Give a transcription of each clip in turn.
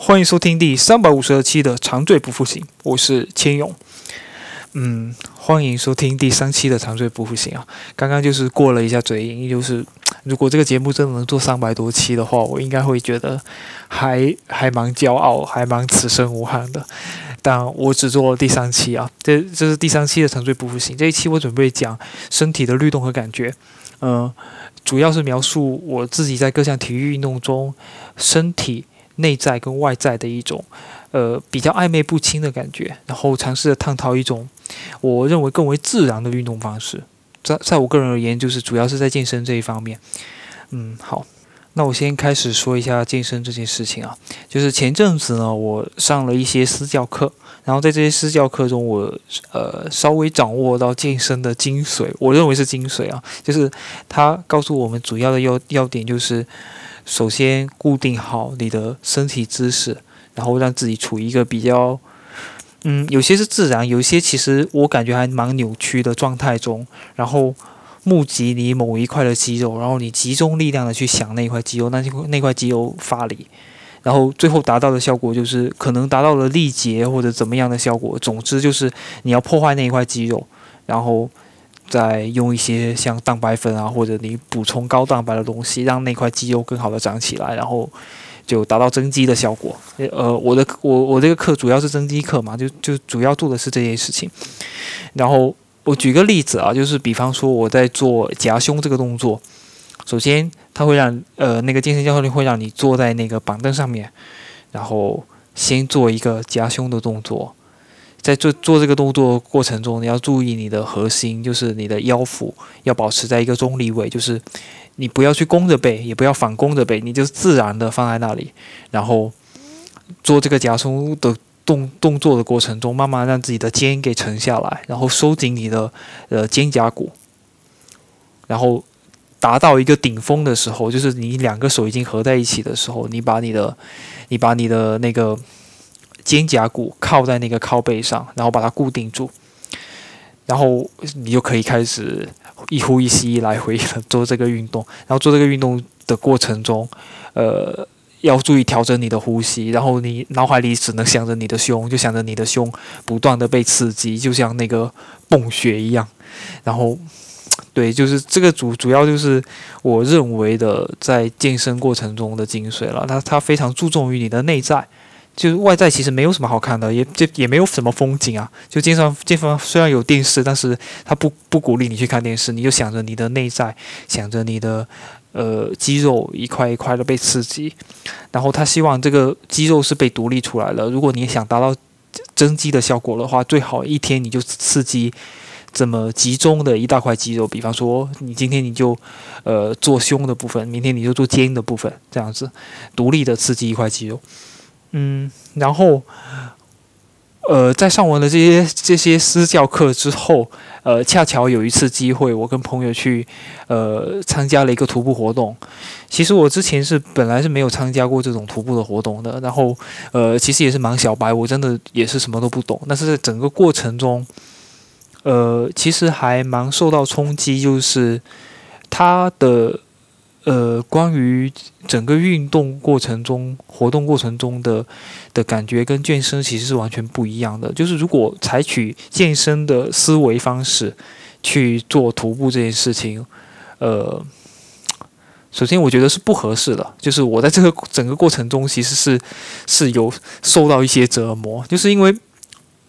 欢迎收听第三百五十二期的长醉不复醒，我是千勇。嗯，欢迎收听第三期的长醉不复醒啊！刚刚就是过了一下嘴瘾，就是如果这个节目真的能做三百多期的话，我应该会觉得还还蛮骄傲，还蛮此生无憾的。但我只做了第三期啊，这这是第三期的长醉不复醒。这一期我准备讲身体的律动和感觉，嗯，主要是描述我自己在各项体育运动中身体。内在跟外在的一种，呃，比较暧昧不清的感觉，然后尝试着探讨一种我认为更为自然的运动方式，在在我个人而言，就是主要是在健身这一方面。嗯，好，那我先开始说一下健身这件事情啊，就是前阵子呢，我上了一些私教课，然后在这些私教课中，我呃稍微掌握到健身的精髓，我认为是精髓啊，就是他告诉我们主要的要要点就是。首先固定好你的身体姿势，然后让自己处于一个比较，嗯，有些是自然，有些其实我感觉还蛮扭曲的状态中，然后募集你某一块的肌肉，然后你集中力量的去想那一块肌肉，那那块肌肉发力，然后最后达到的效果就是可能达到了力竭或者怎么样的效果。总之就是你要破坏那一块肌肉，然后。再用一些像蛋白粉啊，或者你补充高蛋白的东西，让那块肌肉更好的长起来，然后就达到增肌的效果。呃，我的我我这个课主要是增肌课嘛，就就主要做的是这件事情。然后我举个例子啊，就是比方说我在做夹胸这个动作，首先他会让呃那个健身教练会让你坐在那个板凳上面，然后先做一个夹胸的动作。在做做这个动作过程中，你要注意你的核心，就是你的腰腹要保持在一个中立位，就是你不要去弓着背，也不要反弓着背，你就自然的放在那里，然后做这个夹胸的动动作的过程中，慢慢让自己的肩给沉下来，然后收紧你的呃肩胛骨，然后达到一个顶峰的时候，就是你两个手已经合在一起的时候，你把你的你把你的那个。肩胛骨靠在那个靠背上，然后把它固定住，然后你就可以开始一呼一吸来回做这个运动。然后做这个运动的过程中，呃，要注意调整你的呼吸。然后你脑海里只能想着你的胸，就想着你的胸不断的被刺激，就像那个泵血一样。然后，对，就是这个主主要就是我认为的在健身过程中的精髓了。它它非常注重于你的内在。就是外在其实没有什么好看的，也就也没有什么风景啊。就经常健身房虽然有电视，但是他不不鼓励你去看电视，你就想着你的内在，想着你的呃肌肉一块一块的被刺激，然后他希望这个肌肉是被独立出来了。如果你想达到增肌的效果的话，最好一天你就刺激这么集中的一大块肌肉。比方说，你今天你就呃做胸的部分，明天你就做肩的部分，这样子独立的刺激一块肌肉。嗯，然后，呃，在上完了这些这些私教课之后，呃，恰巧有一次机会，我跟朋友去，呃，参加了一个徒步活动。其实我之前是本来是没有参加过这种徒步的活动的，然后，呃，其实也是蛮小白，我真的也是什么都不懂。但是在整个过程中，呃，其实还蛮受到冲击，就是他的。呃，关于整个运动过程中、活动过程中的的感觉跟健身其实是完全不一样的。就是如果采取健身的思维方式去做徒步这件事情，呃，首先我觉得是不合适的。就是我在这个整个过程中其实是是有受到一些折磨，就是因为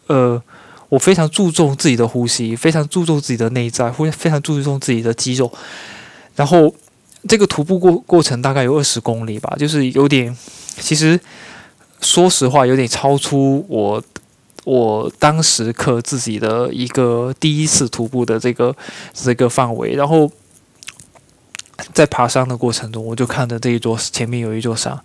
呃，我非常注重自己的呼吸，非常注重自己的内在，会非常注重自己的肌肉，然后。这个徒步过过程大概有二十公里吧，就是有点，其实说实话有点超出我我当时刻自己的一个第一次徒步的这个这个范围。然后在爬山的过程中，我就看着这一座前面有一座山，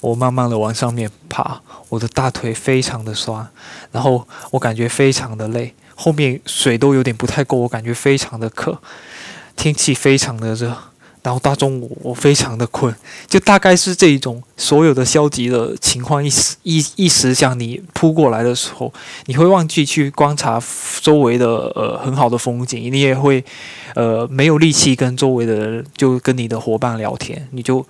我慢慢的往上面爬，我的大腿非常的酸，然后我感觉非常的累，后面水都有点不太够，我感觉非常的渴，天气非常的热。然后大中午我非常的困，就大概是这一种所有的消极的情况一时一一时向你扑过来的时候，你会忘记去观察周围的呃很好的风景，你也会呃没有力气跟周围的人就跟你的伙伴聊天，你就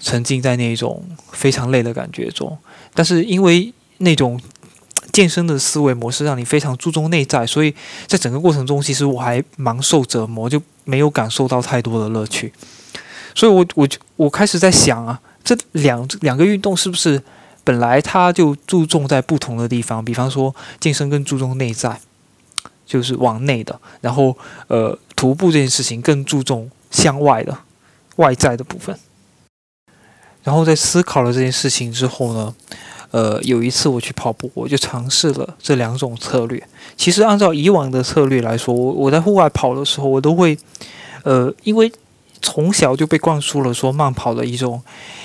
沉浸在那种非常累的感觉中。但是因为那种健身的思维模式让你非常注重内在，所以在整个过程中，其实我还蛮受折磨，就没有感受到太多的乐趣。所以我我就我开始在想啊，这两两个运动是不是本来它就注重在不同的地方？比方说健身更注重内在。就是往内的，然后呃，徒步这件事情更注重向外的外在的部分。然后在思考了这件事情之后呢，呃，有一次我去跑步，我就尝试了这两种策略。其实按照以往的策略来说，我我在户外跑的时候，我都会呃，因为。从小就被灌输了说慢跑的一种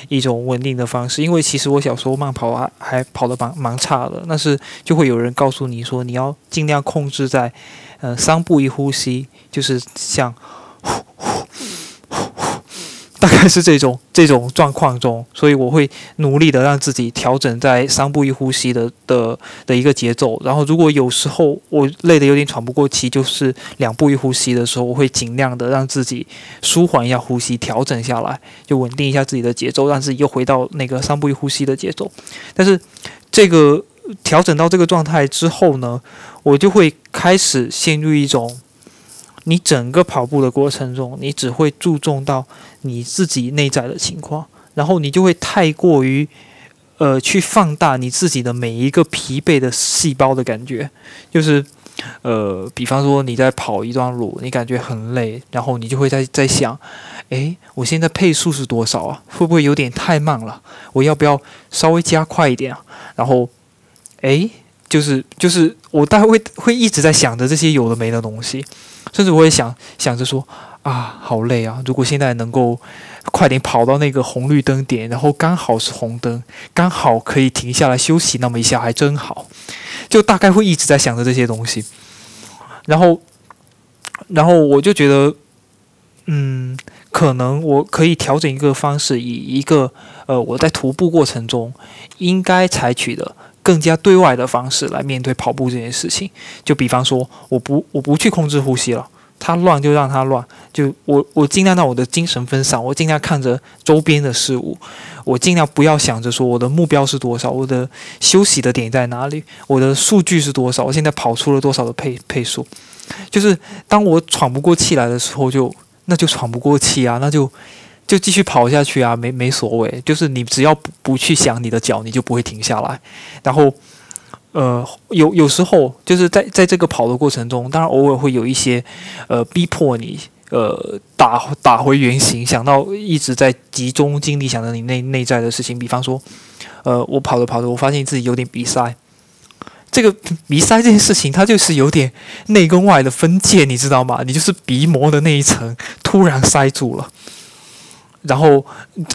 一种稳定的方式，因为其实我小时候慢跑还还跑得蛮蛮差的，但是就会有人告诉你说你要尽量控制在，呃三步一呼吸，就是像。大概是这种 这种状况中，所以我会努力的让自己调整在三步一呼吸的的的一个节奏。然后，如果有时候我累得有点喘不过气，就是两步一呼吸的时候，我会尽量的让自己舒缓一下呼吸，调整下来，就稳定一下自己的节奏，让自己又回到那个三步一呼吸的节奏。但是，这个调整到这个状态之后呢，我就会开始陷入一种。你整个跑步的过程中，你只会注重到你自己内在的情况，然后你就会太过于，呃，去放大你自己的每一个疲惫的细胞的感觉，就是，呃，比方说你在跑一段路，你感觉很累，然后你就会在在想，诶，我现在配速是多少啊？会不会有点太慢了？我要不要稍微加快一点啊？然后，诶，就是就是我大概会会一直在想着这些有的没的东西。甚至我也想想着说啊，好累啊！如果现在能够快点跑到那个红绿灯点，然后刚好是红灯，刚好可以停下来休息那么一下，还真好。就大概会一直在想着这些东西，然后，然后我就觉得，嗯，可能我可以调整一个方式，以一个呃我在徒步过程中应该采取的。更加对外的方式来面对跑步这件事情，就比方说，我不我不去控制呼吸了，它乱就让它乱，就我我尽量让我的精神分散，我尽量看着周边的事物，我尽量不要想着说我的目标是多少，我的休息的点在哪里，我的数据是多少，我现在跑出了多少的配配速，就是当我喘不过气来的时候，就那就喘不过气啊，那就。就继续跑下去啊，没没所谓，就是你只要不不去想你的脚，你就不会停下来。然后，呃，有有时候就是在在这个跑的过程中，当然偶尔会有一些，呃，逼迫你，呃，打打回原形，想到一直在集中精力想着你内内在的事情。比方说，呃，我跑着跑着，我发现自己有点鼻塞。这个 鼻塞这件事情，它就是有点内跟外的分界，你知道吗？你就是鼻膜的那一层突然塞住了。然后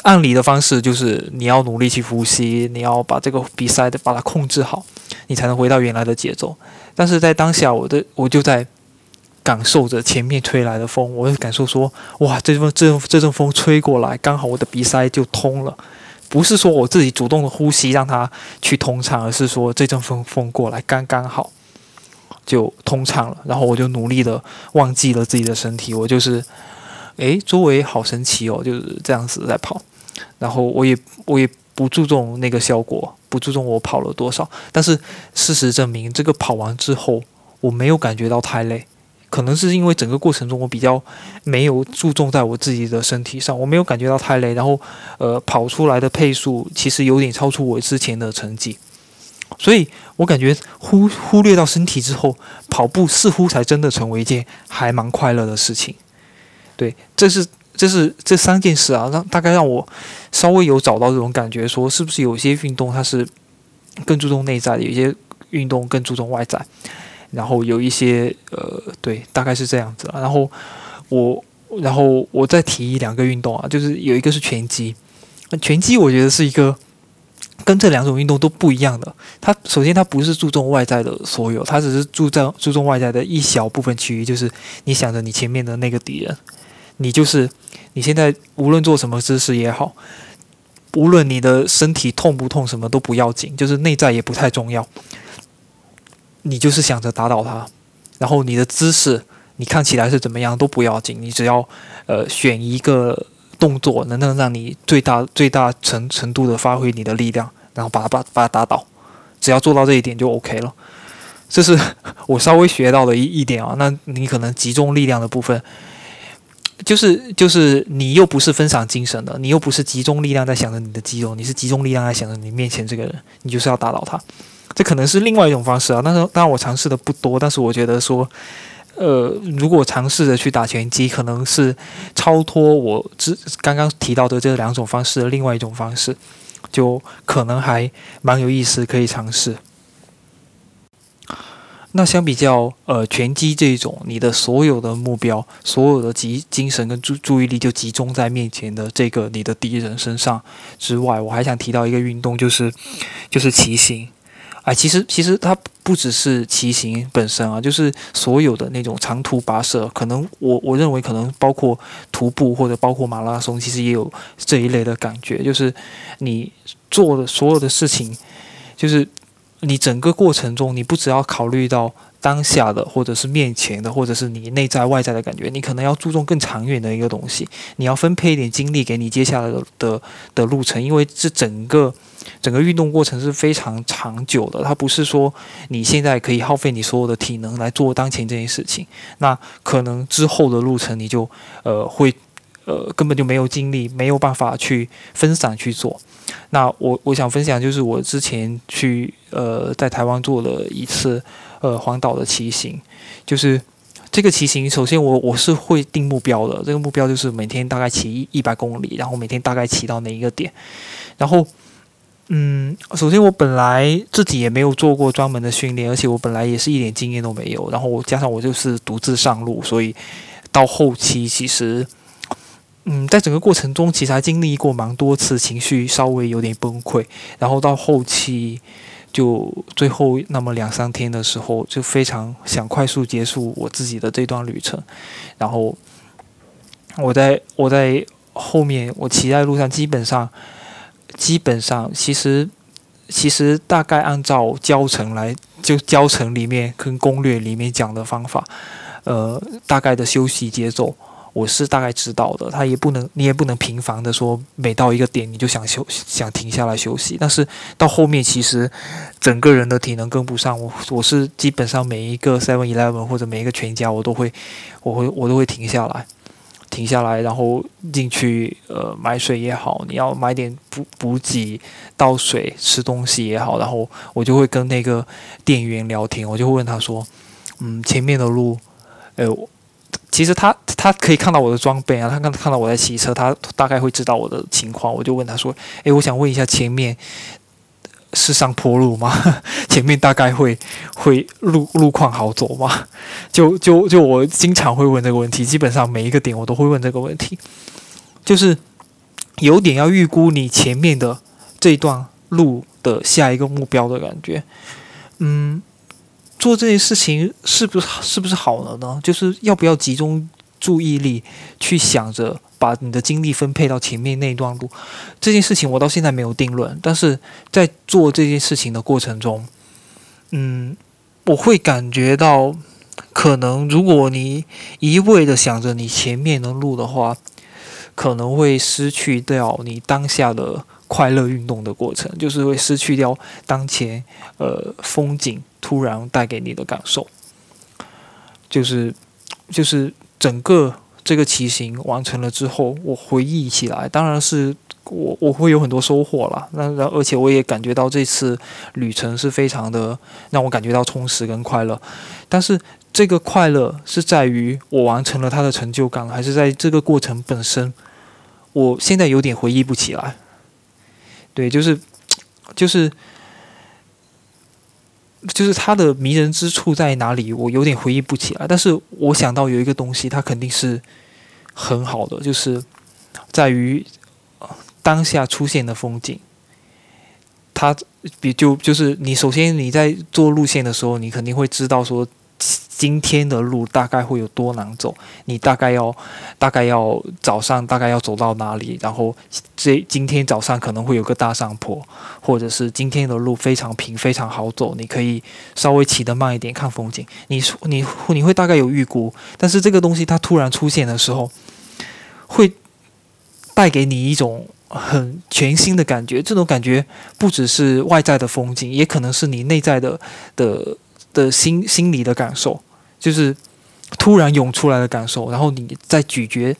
按理的方式就是你要努力去呼吸，你要把这个比赛的把它控制好，你才能回到原来的节奏。但是在当下，我的我就在感受着前面吹来的风，我就感受说，哇，这阵这这阵风吹过来，刚好我的鼻塞就通了。不是说我自己主动的呼吸让它去通畅，而是说这阵风风过来刚刚好就通畅了。然后我就努力的忘记了自己的身体，我就是。诶，周围好神奇哦，就是这样子在跑，然后我也我也不注重那个效果，不注重我跑了多少，但是事实证明，这个跑完之后我没有感觉到太累，可能是因为整个过程中我比较没有注重在我自己的身体上，我没有感觉到太累，然后呃跑出来的配速其实有点超出我之前的成绩，所以我感觉忽忽略到身体之后，跑步似乎才真的成为一件还蛮快乐的事情。对，这是这是这三件事啊，让大概让我稍微有找到这种感觉，说是不是有些运动它是更注重内在的，有些运动更注重外在，然后有一些呃，对，大概是这样子。然后我然后我再提两个运动啊，就是有一个是拳击，拳击我觉得是一个跟这两种运动都不一样的。它首先它不是注重外在的所有，它只是注重注重外在的一小部分区域，就是你想着你前面的那个敌人。你就是你现在无论做什么姿势也好，无论你的身体痛不痛，什么都不要紧，就是内在也不太重要。你就是想着打倒他，然后你的姿势你看起来是怎么样都不要紧，你只要呃选一个动作能能让你最大最大程程度的发挥你的力量，然后把它把把它打倒，只要做到这一点就 OK 了。这是我稍微学到的一一点啊。那你可能集中力量的部分，就是就是你又不是分享精神的，你又不是集中力量在想着你的肌肉，你是集中力量在想着你面前这个人，你就是要打倒他。这可能是另外一种方式啊。但是当然我尝试的不多，但是我觉得说。呃，如果尝试着去打拳击，可能是超脱我之刚刚提到的这两种方式的另外一种方式，就可能还蛮有意思，可以尝试。那相比较呃拳击这种，你的所有的目标、所有的集精神跟注注意力就集中在面前的这个你的敌人身上之外，我还想提到一个运动，就是就是骑行。哎，其实其实它不只是骑行本身啊，就是所有的那种长途跋涉，可能我我认为可能包括徒步或者包括马拉松，其实也有这一类的感觉，就是你做的所有的事情，就是你整个过程中，你不只要考虑到。当下的，或者是面前的，或者是你内在外在的感觉，你可能要注重更长远的一个东西。你要分配一点精力给你接下来的的的路程，因为这整个整个运动过程是非常长久的。它不是说你现在可以耗费你所有的体能来做当前这件事情，那可能之后的路程你就呃会呃根本就没有精力，没有办法去分散去做。那我我想分享就是我之前去呃在台湾做了一次。呃，环岛的骑行，就是这个骑行。首先，我我是会定目标的，这个目标就是每天大概骑一百公里，然后每天大概骑到哪一个点。然后，嗯，首先我本来自己也没有做过专门的训练，而且我本来也是一点经验都没有。然后加上我就是独自上路，所以到后期其实，嗯，在整个过程中其实还经历过蛮多次情绪稍微有点崩溃，然后到后期。就最后那么两三天的时候，就非常想快速结束我自己的这段旅程。然后我在我在后面，我骑在路上，基本上基本上，其实其实大概按照教程来，就教程里面跟攻略里面讲的方法，呃，大概的休息节奏。我是大概知道的，他也不能，你也不能频繁的说，每到一个点你就想休，想停下来休息。但是到后面，其实整个人的体能跟不上。我我是基本上每一个 Seven Eleven 或者每一个全家，我都会，我会我都会停下来，停下来，然后进去呃买水也好，你要买点补补给、倒水、吃东西也好，然后我就会跟那个店员聊天，我就会问他说，嗯，前面的路，哎。其实他他可以看到我的装备啊，他看看到我在骑车，他大概会知道我的情况。我就问他说：“诶，我想问一下，前面是上坡路吗？前面大概会 会路路况好走吗？”就就就我经常会问这个问题，基本上每一个点我都会问这个问题，就是有点要预估你前面的这段路的下一个目标的感觉，嗯。做这件事情是不是是不是好了呢？就是要不要集中注意力去想着把你的精力分配到前面那段路？这件事情我到现在没有定论，但是在做这件事情的过程中，嗯，我会感觉到，可能如果你一味的想着你前面的路的话，可能会失去掉你当下的快乐运动的过程，就是会失去掉当前呃风景。突然带给你的感受，就是，就是整个这个骑行完成了之后，我回忆起来，当然是我我会有很多收获了。那然而且我也感觉到这次旅程是非常的让我感觉到充实跟快乐。但是这个快乐是在于我完成了它的成就感，还是在这个过程本身？我现在有点回忆不起来。对，就是，就是。就是它的迷人之处在哪里？我有点回忆不起来，但是我想到有一个东西，它肯定是很好的，就是在于当下出现的风景。它比就就是你首先你在做路线的时候，你肯定会知道说。今天的路大概会有多难走？你大概要大概要早上大概要走到哪里？然后这今天早上可能会有个大上坡，或者是今天的路非常平非常好走，你可以稍微骑得慢一点看风景。你你你会大概有预估，但是这个东西它突然出现的时候，会。带给你一种很全新的感觉。这种感觉不只是外在的风景，也可能是你内在的的的心心理的感受，就是突然涌出来的感受。然后你在咀嚼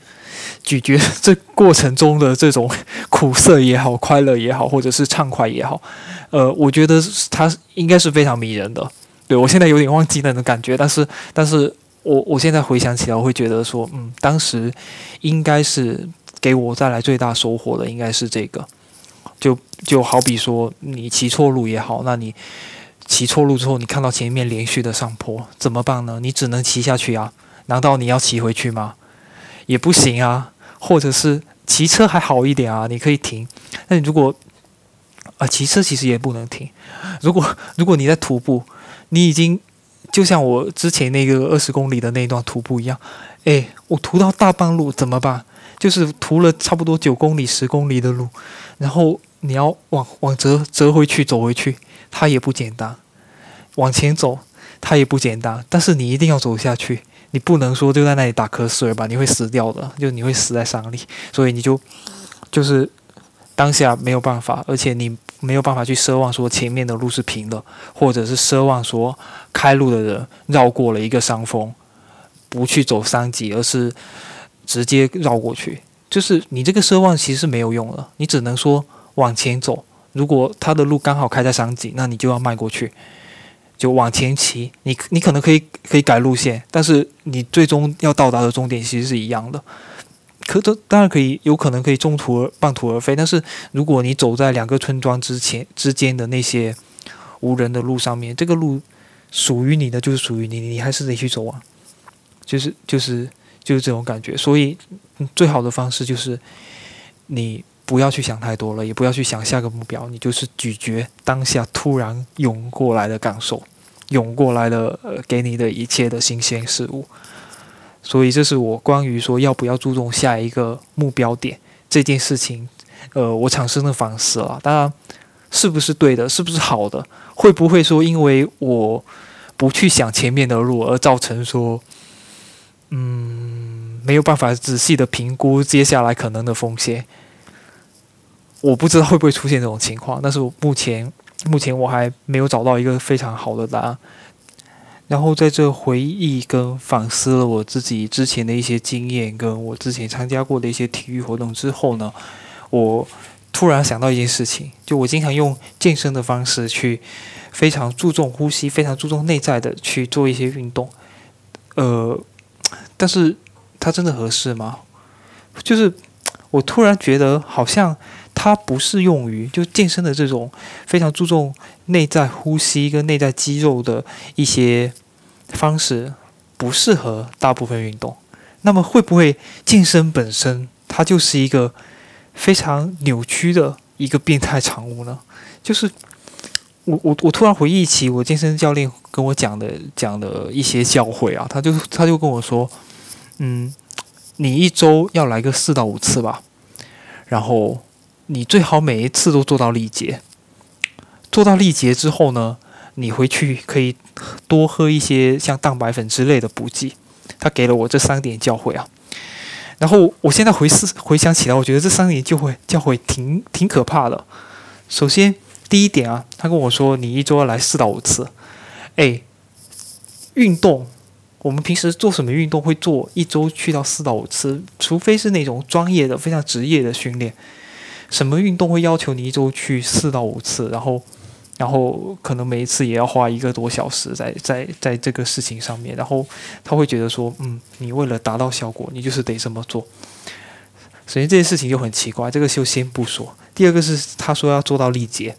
咀嚼 这过程中的这种苦涩也好，快乐也好，或者是畅快也好，呃，我觉得它应该是非常迷人的。对我现在有点忘记那种感觉，但是但是。我我现在回想起来，我会觉得说，嗯，当时应该是给我带来最大收获的，应该是这个。就就好比说，你骑错路也好，那你骑错路之后，你看到前面连续的上坡，怎么办呢？你只能骑下去啊？难道你要骑回去吗？也不行啊。或者是骑车还好一点啊，你可以停。那你如果啊，骑车其实也不能停。如果如果你在徒步，你已经。就像我之前那个二十公里的那段徒步一样，哎，我徒到大半路怎么办？就是徒了差不多九公里、十公里的路，然后你要往往折折回去、走回去，它也不简单；往前走，它也不简单。但是你一定要走下去，你不能说就在那里打瞌睡吧？你会死掉的，就你会死在山里。所以你就就是当下没有办法，而且你。没有办法去奢望说前面的路是平的，或者是奢望说开路的人绕过了一个山峰，不去走山脊，而是直接绕过去。就是你这个奢望其实是没有用的，你只能说往前走。如果他的路刚好开在山脊，那你就要迈过去，就往前骑。你你可能可以可以改路线，但是你最终要到达的终点其实是一样的。可这当然可以，有可能可以中途而半途而废。但是如果你走在两个村庄之前之间的那些无人的路上面，这个路属于你的就是属于你，你还是得去走啊。就是就是就是这种感觉。所以最好的方式就是你不要去想太多了，也不要去想下个目标，你就是咀嚼当下突然涌过来的感受，涌过来的呃给你的一切的新鲜事物。所以，这是我关于说要不要注重下一个目标点这件事情，呃，我产生的反思了。当然，是不是对的，是不是好的，会不会说因为我不去想前面的路，而造成说，嗯，没有办法仔细的评估接下来可能的风险？我不知道会不会出现这种情况，但是我目前目前我还没有找到一个非常好的答案。然后在这回忆跟反思了我自己之前的一些经验，跟我之前参加过的一些体育活动之后呢，我突然想到一件事情，就我经常用健身的方式去非常注重呼吸，非常注重内在的去做一些运动，呃，但是它真的合适吗？就是我突然觉得好像它不适用于就健身的这种非常注重内在呼吸跟内在肌肉的一些。方式不适合大部分运动，那么会不会健身本身它就是一个非常扭曲的一个变态产物呢？就是我我我突然回忆起我健身教练跟我讲的讲的一些教诲啊，他就他就跟我说，嗯，你一周要来个四到五次吧，然后你最好每一次都做到力竭，做到力竭之后呢？你回去可以多喝一些像蛋白粉之类的补剂。他给了我这三点教诲啊，然后我现在回思回想起来，我觉得这三点就会教诲挺挺可怕的。首先第一点啊，他跟我说你一周要来四到五次。哎，运动，我们平时做什么运动会做一周去到四到五次？除非是那种专业的、非常职业的训练。什么运动会要求你一周去四到五次？然后？然后可能每一次也要花一个多小时在在在这个事情上面，然后他会觉得说，嗯，你为了达到效果，你就是得这么做。首先这件事情就很奇怪，这个就先不说。第二个是他说要做到力竭，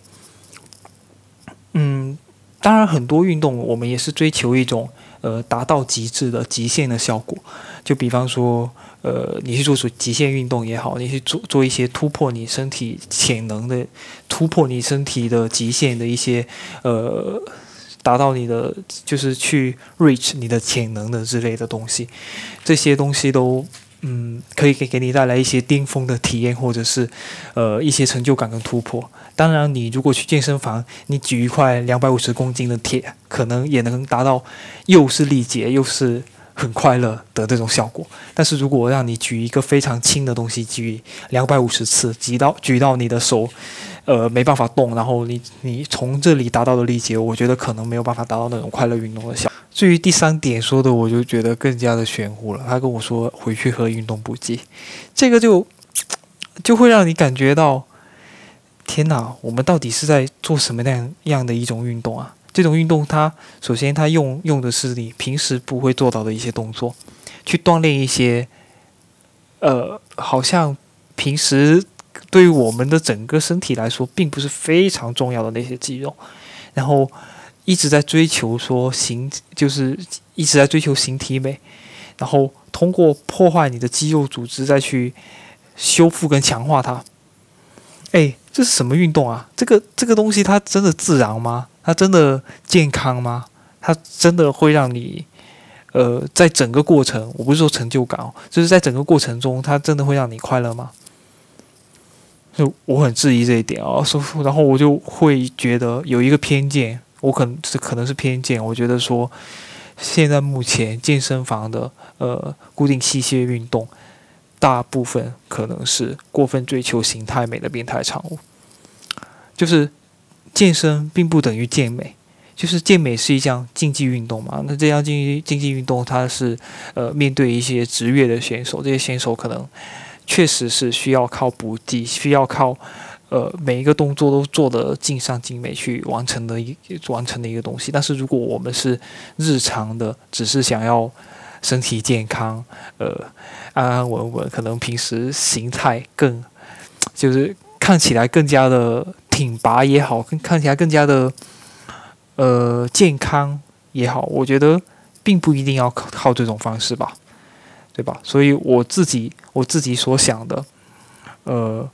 嗯，当然很多运动我们也是追求一种呃达到极致的极限的效果，就比方说。呃，你去做做极限运动也好，你去做做一些突破你身体潜能的、突破你身体的极限的一些呃，达到你的就是去 reach 你的潜能的之类的东西，这些东西都嗯可以给给你带来一些巅峰的体验，或者是呃一些成就感跟突破。当然，你如果去健身房，你举一块两百五十公斤的铁，可能也能达到又是力竭又是。很快乐的这种效果。但是如果让你举一个非常轻的东西，举两百五十次，举到举到你的手，呃，没办法动，然后你你从这里达到的力竭，我觉得可能没有办法达到那种快乐运动的效。至于第三点说的，我就觉得更加的玄乎了。他跟我说回去喝运动补剂，这个就就会让你感觉到，天哪，我们到底是在做什么样样的一种运动啊？这种运动，它首先它用用的是你平时不会做到的一些动作，去锻炼一些，呃，好像平时对于我们的整个身体来说并不是非常重要的那些肌肉，然后。一直在追求说形，就是一直在追求形体美，然后通过破坏你的肌肉组织再去修复跟强化它。哎，这是什么运动啊？这个这个东西它真的自然吗？它真的健康吗？它真的会让你呃，在整个过程，我不是说成就感哦，就是在整个过程中，它真的会让你快乐吗？就我很质疑这一点啊，说，然后我就会觉得有一个偏见。我可能这可能是偏见，我觉得说，现在目前健身房的呃固定器械运动，大部分可能是过分追求形态美的变态产物。就是健身并不等于健美，就是健美是一项竞技运动嘛。那这项竞技竞技运动，它是呃面对一些职业的选手，这些选手可能确实是需要靠补给，需要靠。呃，每一个动作都做得尽善尽美去完成的一完成的一个东西。但是如果我们是日常的，只是想要身体健康，呃，安安稳稳，可能平时形态更就是看起来更加的挺拔也好，更看起来更加的呃健康也好，我觉得并不一定要靠这种方式吧，对吧？所以我自己我自己所想的，呃。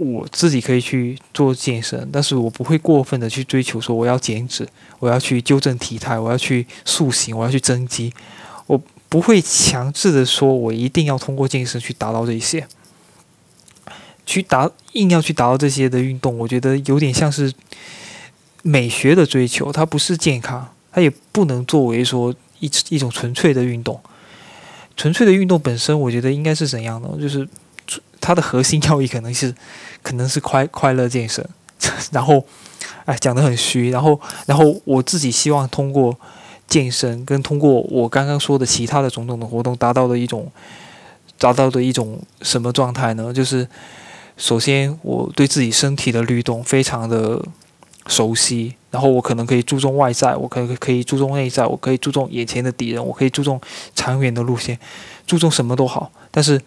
我自己可以去做健身，但是我不会过分的去追求说我要减脂，我要去纠正体态，我要去塑形，我要去增肌。我不会强制的说我一定要通过健身去达到这些，去达硬要去达到这些的运动，我觉得有点像是美学的追求，它不是健康，它也不能作为说一一种纯粹的运动。纯粹的运动本身，我觉得应该是怎样的？就是。它的核心要义可能是，可能是快快乐健身，然后，哎，讲的很虚，然后，然后我自己希望通过健身跟通过我刚刚说的其他的种种的活动，达到的一种，达到的一种什么状态呢？就是首先我对自己身体的律动非常的熟悉，然后我可能可以注重外在，我可以可以注重内在，我可以注重眼前的敌人，我可以注重长远的路线，注重什么都好，但是。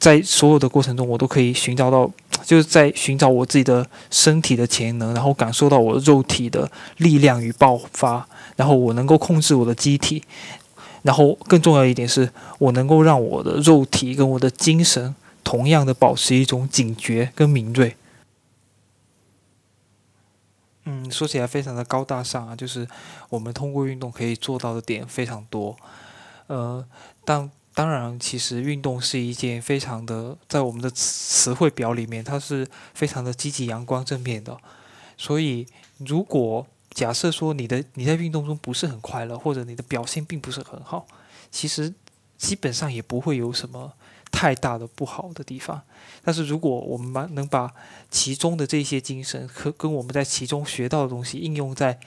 在所有的过程中，我都可以寻找到，就是在寻找我自己的身体的潜能，然后感受到我肉体的力量与爆发，然后我能够控制我的机体，然后更重要一点是，我能够让我的肉体跟我的精神同样的保持一种警觉跟敏锐。嗯，说起来非常的高大上啊，就是我们通过运动可以做到的点非常多，呃，但。当然，其实运动是一件非常的，在我们的词汇表里面，它是非常的积极、阳光、正面的。所以，如果假设说你的你在运动中不是很快乐，或者你的表现并不是很好，其实基本上也不会有什么太大的不好的地方。但是，如果我们把能把其中的这些精神和跟我们在其中学到的东西应用在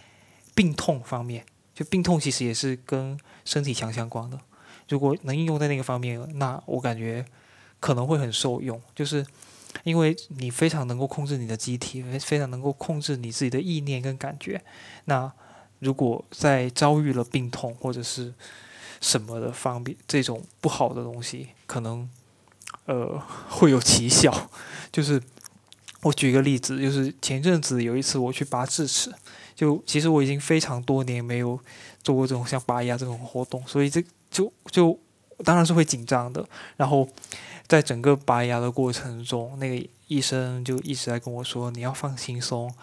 病痛方面，就病痛其实也是跟身体强相关的。如果能应用在那个方面，那我感觉可能会很受用，就是因为你非常能够控制你的机体，非常能够控制你自己的意念跟感觉。那如果在遭遇了病痛或者是什么的方便，这种不好的东西，可能呃 会有奇效。就是我举一个例子，就是前阵子有一次我去拔智齿，就其实我已经非常多年没有做过这种像拔牙这种活动，所以这。就就当然是会紧张的，然后在整个拔牙的过程中，那个医生就一直在跟我说：“你要放轻松，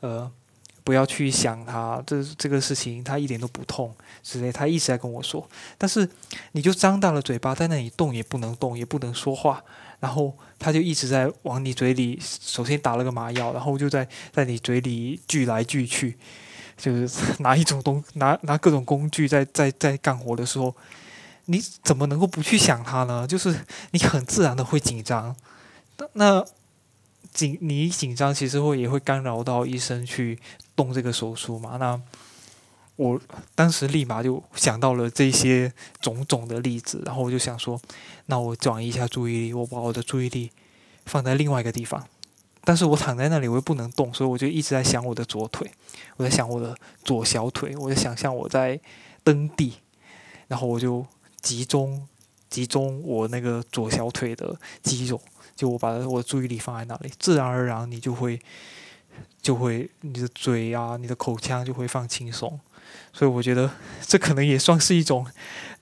呃，不要去想他这这个事情，他一点都不痛之类。”他一直在跟我说，但是你就张大了嘴巴在那里动也不能动，也不能说话，然后他就一直在往你嘴里，首先打了个麻药，然后就在在你嘴里锯来锯去。就是拿一种东拿拿各种工具在在在干活的时候，你怎么能够不去想它呢？就是你很自然的会紧张，那紧你一紧张其实会也会干扰到医生去动这个手术嘛？那我当时立马就想到了这些种种的例子，然后我就想说，那我转移一下注意力，我把我的注意力放在另外一个地方。但是我躺在那里，我又不能动，所以我就一直在想我的左腿，我在想我的左小腿，我在想象我在蹬地，然后我就集中集中我那个左小腿的肌肉，就我把我的注意力放在那里，自然而然你就会就会你的嘴啊，你的口腔就会放轻松，所以我觉得 这可能也算是一种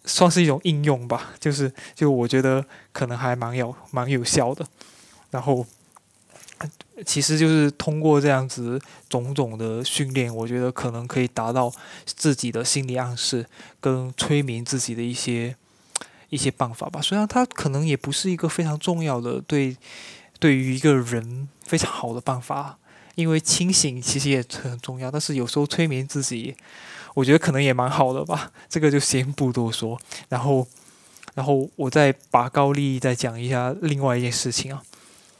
算是一种应用吧，就是就我觉得可能还蛮有蛮有效的，然后。其实就是通过这样子种种的训练，我觉得可能可以达到自己的心理暗示跟催眠自己的一些一些办法吧。虽然它可能也不是一个非常重要的对对于一个人非常好的办法，因为清醒其实也很重要。但是有时候催眠自己，我觉得可能也蛮好的吧。这个就先不多说。然后，然后我再拔高利益再讲一下另外一件事情啊，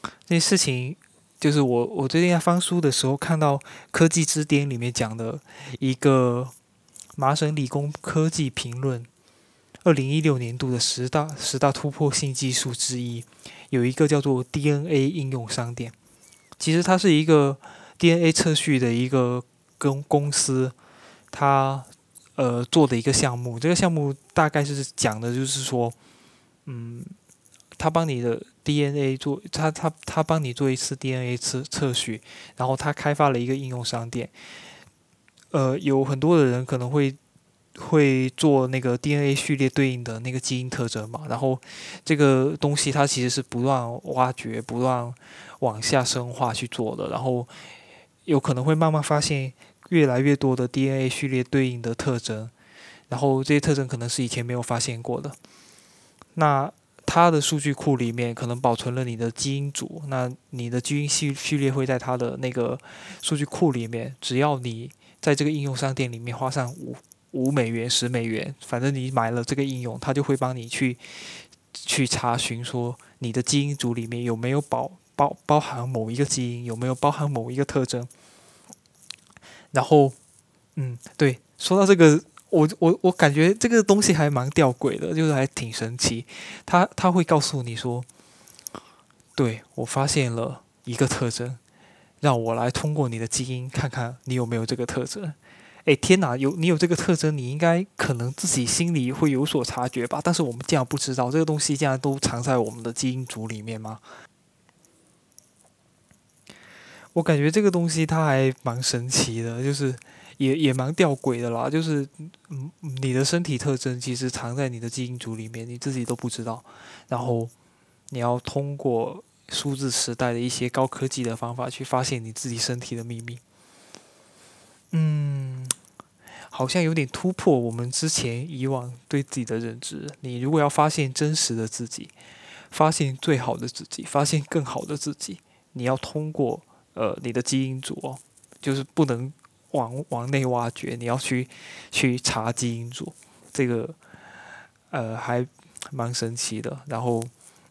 这件事情。就是我，我最近在翻书的时候看到《科技之巅》里面讲的一个麻省理工科技评论，二零一六年度的十大十大突破性技术之一，有一个叫做 DNA 应用商店。其实它是一个 DNA 测序的一个公公司，它呃做的一个项目。这个项目大概是讲的就是说，嗯。他帮你的 DNA 做，他他他帮你做一次 DNA 测测序，然后他开发了一个应用商店。呃，有很多的人可能会会做那个 DNA 序列对应的那个基因特征嘛，然后这个东西它其实是不断挖掘、不断往下深化去做的，然后有可能会慢慢发现越来越多的 DNA 序列对应的特征，然后这些特征可能是以前没有发现过的。那它的数据库里面可能保存了你的基因组，那你的基因序序列会在它的那个数据库里面。只要你在这个应用商店里面花上五五美元、十美元，反正你买了这个应用，它就会帮你去去查询说你的基因组里面有没有包包包含某一个基因，有没有包含某一个特征。然后，嗯，对，说到这个。我我我感觉这个东西还蛮吊诡的，就是还挺神奇。他他会告诉你说，对我发现了一个特征，让我来通过你的基因看看你有没有这个特征。哎，天哪，有你有这个特征，你应该可能自己心里会有所察觉吧？但是我们竟然不知道这个东西竟然都藏在我们的基因组里面吗？我感觉这个东西它还蛮神奇的，就是。也也蛮吊诡的啦，就是嗯，你的身体特征其实藏在你的基因组里面，你自己都不知道。然后你要通过数字时代的一些高科技的方法去发现你自己身体的秘密。嗯，好像有点突破我们之前以往对自己的认知。你如果要发现真实的自己，发现最好的自己，发现更好的自己，你要通过呃你的基因组哦，就是不能。往往内挖掘，你要去去查基因组，这个呃还蛮神奇的。然后，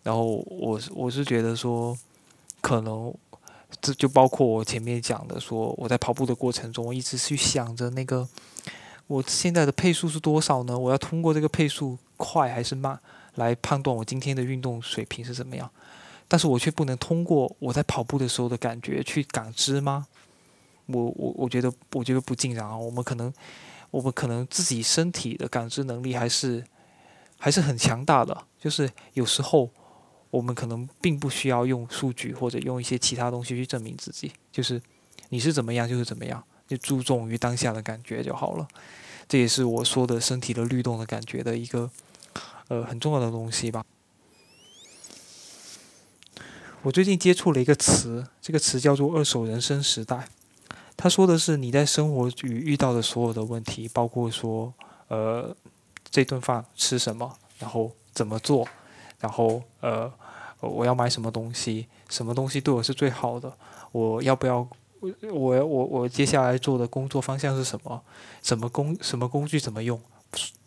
然后我我是觉得说，可能这就包括我前面讲的，说我在跑步的过程中，我一直去想着那个我现在的配速是多少呢？我要通过这个配速快还是慢来判断我今天的运动水平是怎么样。但是我却不能通过我在跑步的时候的感觉去感知吗？我我我觉得我觉得不尽然啊，我们可能我们可能自己身体的感知能力还是还是很强大的，就是有时候我们可能并不需要用数据或者用一些其他东西去证明自己，就是你是怎么样就是怎么样，就注重于当下的感觉就好了。这也是我说的身体的律动的感觉的一个呃很重要的东西吧。我最近接触了一个词，这个词叫做“二手人生时代”。他说的是你在生活与遇到的所有的问题，包括说，呃，这顿饭吃什么，然后怎么做，然后呃，我要买什么东西，什么东西对我是最好的，我要不要我我我我接下来做的工作方向是什么？什么工什么工具怎么用？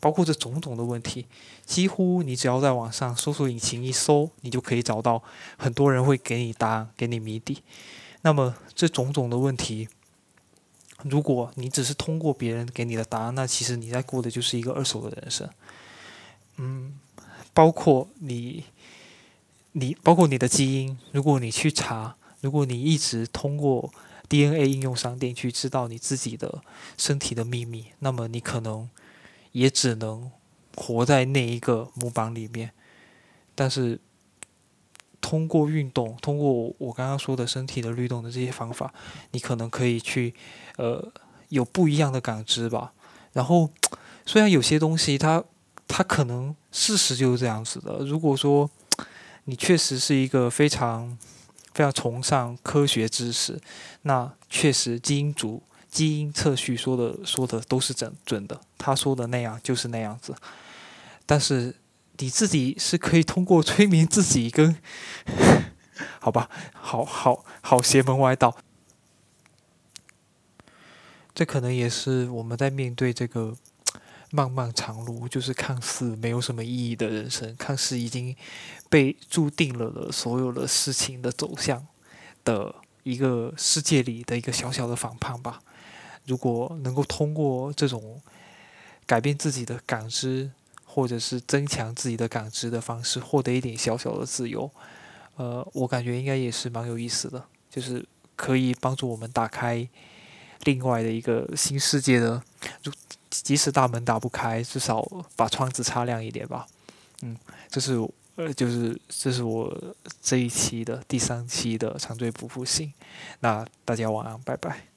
包括这种种的问题，几乎你只要在网上搜索引擎一搜，你就可以找到很多人会给你答案，给你谜底。那么这种种的问题，如果你只是通过别人给你的答案，那其实你在过的就是一个二手的人生。嗯，包括你，你包括你的基因，如果你去查，如果你一直通过 DNA 应用商店去知道你自己的身体的秘密，那么你可能。也只能活在那一个模板里面，但是通过运动，通过我刚刚说的身体的律动的这些方法，你可能可以去呃有不一样的感知吧。然后虽然有些东西它它可能事实就是这样子的，如果说你确实是一个非常非常崇尚科学知识，那确实基因组。基因测序说的说的都是准准的，他说的那样就是那样子。但是你自己是可以通过催眠自己跟，好吧，好好好邪门歪道。这可能也是我们在面对这个漫漫长路，就是看似没有什么意义的人生，看似已经被注定了的所有的事情的走向的一个世界里的一个小小的反叛吧。如果能够通过这种改变自己的感知，或者是增强自己的感知的方式，获得一点小小的自由，呃，我感觉应该也是蛮有意思的，就是可以帮助我们打开另外的一个新世界的。即使大门打不开，至少把窗子擦亮一点吧。嗯，这是呃，就是这是我这一期的第三期的长醉不复醒。那大家晚安，拜拜。